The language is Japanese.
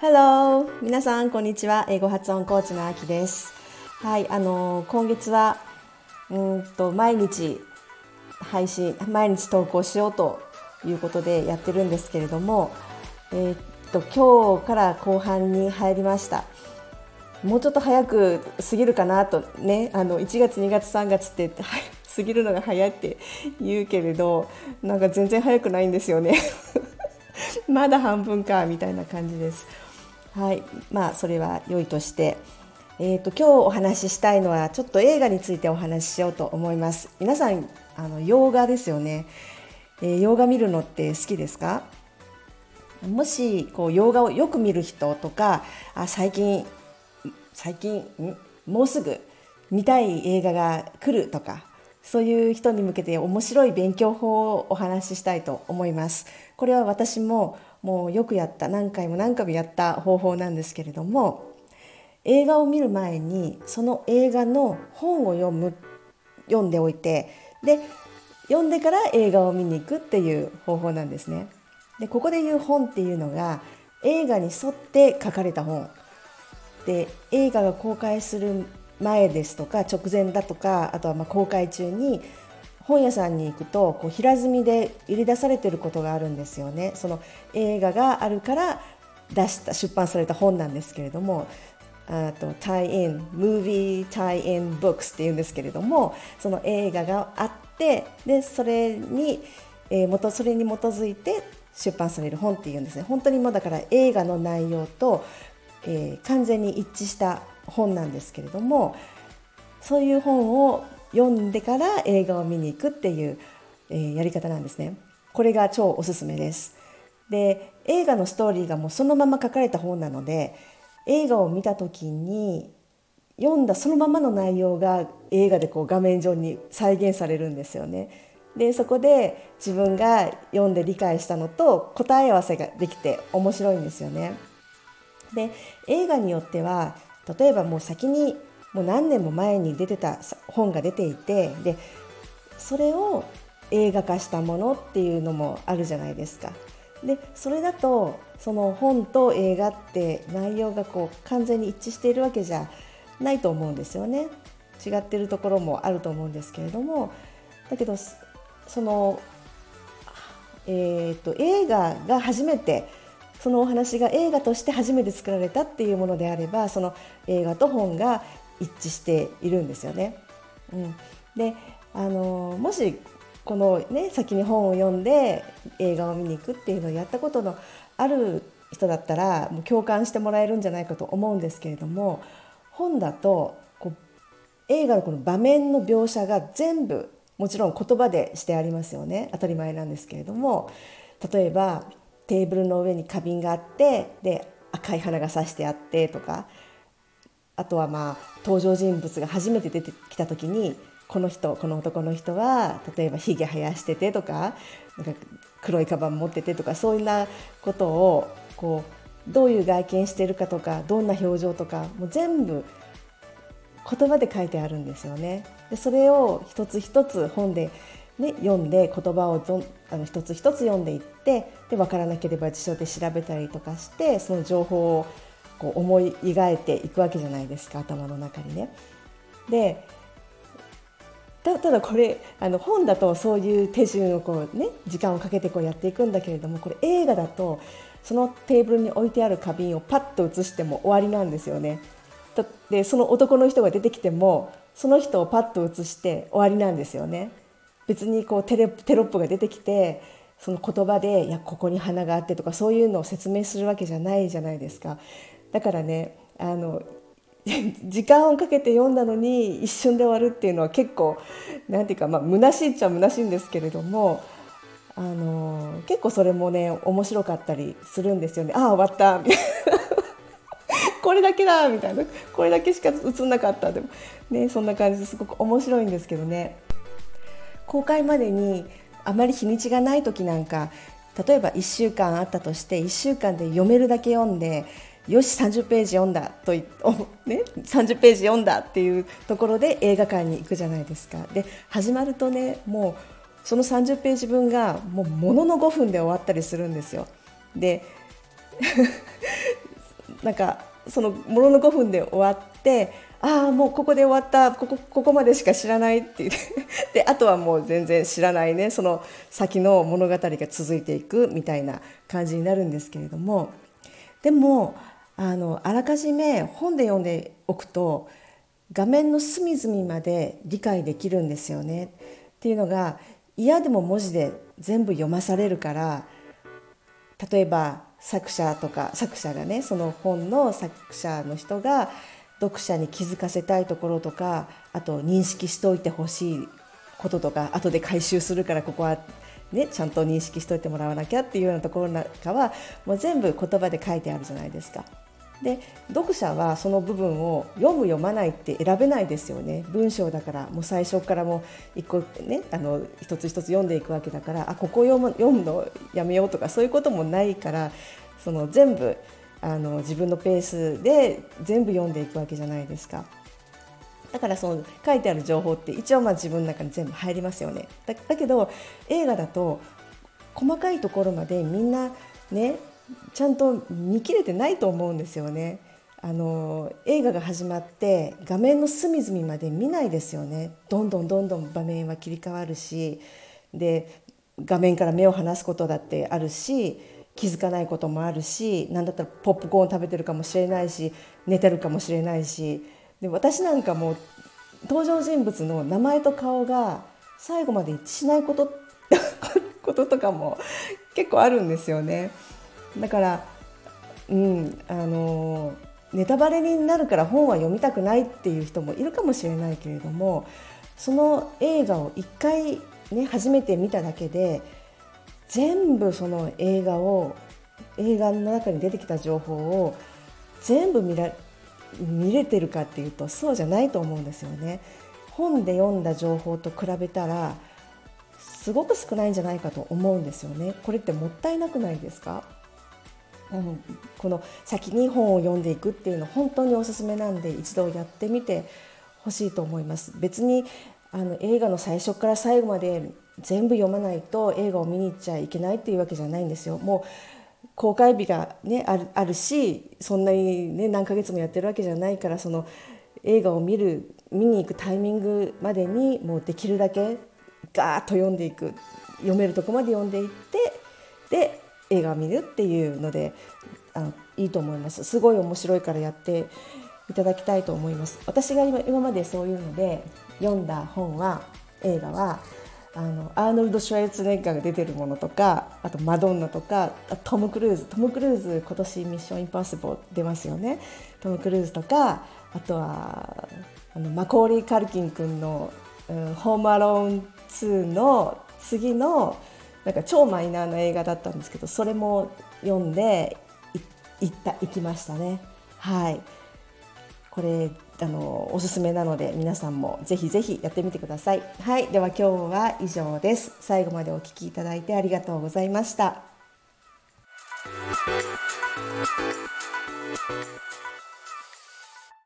Hello! 皆さん、こんにちは。英語発音コーチのあきです。はい、あのー、今月は、うんと、毎日配信、毎日投稿しようということでやってるんですけれども、えー、っと、今日から後半に入りました。もうちょっと早く過ぎるかなとね、あの1月、2月、3月って過ぎるのが早いって言うけれど、なんか全然早くないんですよね。まだ半分かみたいな感じです。はい。まあそれは良いとして、えーと、今日お話ししたいのはちょっと映画についてお話ししようと思います。皆さんあの洋画ですよね、えー、洋画見るのって好きですか？もしこう洋画をよく見る人とかあ最近最近もうすぐ見たい映画が来るとかそういう人に向けて面白い勉強法をお話ししたいと思います。これは私ももうよくやった。何回も何回もやった方法なんですけれども映画を見る前にその映画の本を読む読んでおいてで読んでから映画を見に行くっていう方法なんですね。でここで言う本っていうのが映画に沿って書かれた本。で映画が公開する前ですとか直前だとかあとはま公開中に本屋さんに行くとこう平積みで売り出されてることがあるんですよね。その映画があるから出した出版された本なんですけれどもあと tie-in movie tie-in books っていうんですけれどもその映画があってでそれに、えー、それに基づいて出版される本っていうんですね本当にもうだから映画の内容と、えー、完全に一致した本なんですけれどもそういう本を読んでから映画を見に行くっていう、えー、やり方なんですね。これが超おすすめです。で映画のストーリーがもうそのまま書かれた本なので映画を見た時に読んだそのままの内容が映画でこう画面上に再現されるんですよね。でそこで自分が読んで理解したのと答え合わせができて面白いんですよね。で映画によっては例えばもう先にもう何年も前に出てた本が出ていてでそれを映画化したものっていうのもあるじゃないですか。でそれだとその本と映画って内容がこう完全に一致しているわけじゃないと思うんですよね。違ってるところもあると思うんですけれどもだけどその、えーと、と映画が初めてそのお話が映画として初めて作られたっていうものであればその映画と本が一致しているんですよね。うん、であのもしこの、ね、先に本を読んで映画を見に行くっていうのをやったことのある人だったらもう共感してもらえるんじゃないかと思うんですけれども本だとこう映画のこの場面の描写が全部もちろん言葉でしてありますよね。当たり前なんですけれども。例えばテーブルの上に花瓶があってで赤い花が咲してあってとかあとはまあ登場人物が初めて出てきた時にこの人この男の人は例えばひげ生やしててとかなんか黒いカバン持っててとかそういうなことをこうどういう外見してるかとかどんな表情とかもう全部言葉で書いてあるんですよね。でそれを一つ一つ本で、ね、読んで言葉をどあの一つ一つ読んでいってで分からなければ辞書で調べたりとかしてその情報をこう思い描いていくわけじゃないですか頭の中にね。でただこれあの本だとそういう手順をこう、ね、時間をかけてこうやっていくんだけれどもこれ映画だとそのテーブルに置いてある花瓶をパッと写しても終わりなんですよね。でその男の人が出てきてもその人をパッと写して終わりなんですよね。別にこうテレテロップが出てきてその言葉でいやここに花があってとかそういうのを説明するわけじゃないじゃないですか。だからねあの 時間をかけて読んだのに一瞬で終わるっていうのは結構なんていうかまあ虚しいっちゃ虚しいんですけれどもあの結構それもね面白かったりするんですよね。ああ終わった。みたいなこれだけだみたいな。これだけしか映んなかった。でもねそんな感じですごく面白いんですけどね。公開までにあまり日にちがない時なんか例えば1週間あったとして1週間で読めるだけ読んでよし30ページ読んだと、ね、30ページ読んだっていうところで映画館に行くじゃないですかで始まるとねもうその30ページ分がもうものの5分で終わったりするんですよ。で なんかそのものの5分で終わってああもうここで終わったここここまでしか知らないって言って であとはもう全然知らないねその先の物語が続いていくみたいな感じになるんですけれどもでもあのあらかじめ本で読んでおくと画面の隅々まで理解できるんですよね。っていうのが嫌でも文字で全部読まされるから例えば作者とか作者がねその本の作者の人が読者に気づかせたいところとかあと認識しておいてほしいこととか後で回収するからここは、ね、ちゃんと認識しておいてもらわなきゃっていうようなところなんかはもう全部言葉で書いてあるじゃないですか。で読者はその部分を読む読まないって選べないですよね文章だからもう最初からもう一個ねあの一つ一つ読んでいくわけだからあここ読む読むのやめようとかそういうこともないからその全部あの自分のペースで全部読んでいくわけじゃないですか。だからその書いてある情報って一応まあ自分の中に全部入りますよねだだけど映画だと細かいところまでみんなねちゃんと見切れてないと思うんですよね。あの映画が始まって画面の隅々まで見ないですよねどんどんどんどん場面は切り替わるしで画面から目を離すことだってあるし気づかないこともあるし何だったらポップコーン食べてるかもしれないし寝てるかもしれないしで私なんかも登場人物の名前と顔が最後まで一致しないこと こととかも結構あるんですよね。だからうんあのネタバレになるから本は読みたくないっていう人もいるかもしれないけれどもその映画を一回ね初めて見ただけで全部その映画を映画の中に出てきた情報を全部見ら見れてるかっていうとそうじゃないと思うんですよね。本で読んだ情報と比べたらすごく少ないんじゃないかと思うんですよね。これってもったいなくないですか？うん、この先に本を読んでいくっていうの本当におすすめなんで一度やってみてほしいと思います別にあの映画の最初から最後まで全部読まないと映画を見に行っちゃいけないっていうわけじゃないんですよ。もう公開日が、ね、あるあるしそんなに、ね、何ヶ月もやってるわけじゃないからその映画を見る見に行くタイミングまでにもうできるだけガーッと読んでいく読めるとこまで読んでいってで映画を見るっていうのであのいいと思います。すごい面白いからやっていただきたいと思います。私が今今までそういうので読んだ本は映画はあのアーノルド・シュワルツェネッガーが出てるものとかあとマドンナとかトム・クルーズ。トム・クルーズ今年ミッション・インパッシブル出ますよね。トム・クルーズとかあとはあのマコーリー・カルキン君の、うん、ホーム・アローン2の次のなんか超マイナーな映画だったんですけどそれも読んで行った行きましたね。はい。これあのおすすめなので皆さんもぜひぜひやってみてください。はい。では今日は以上です。最後までお聞きいただいてありがとうございました。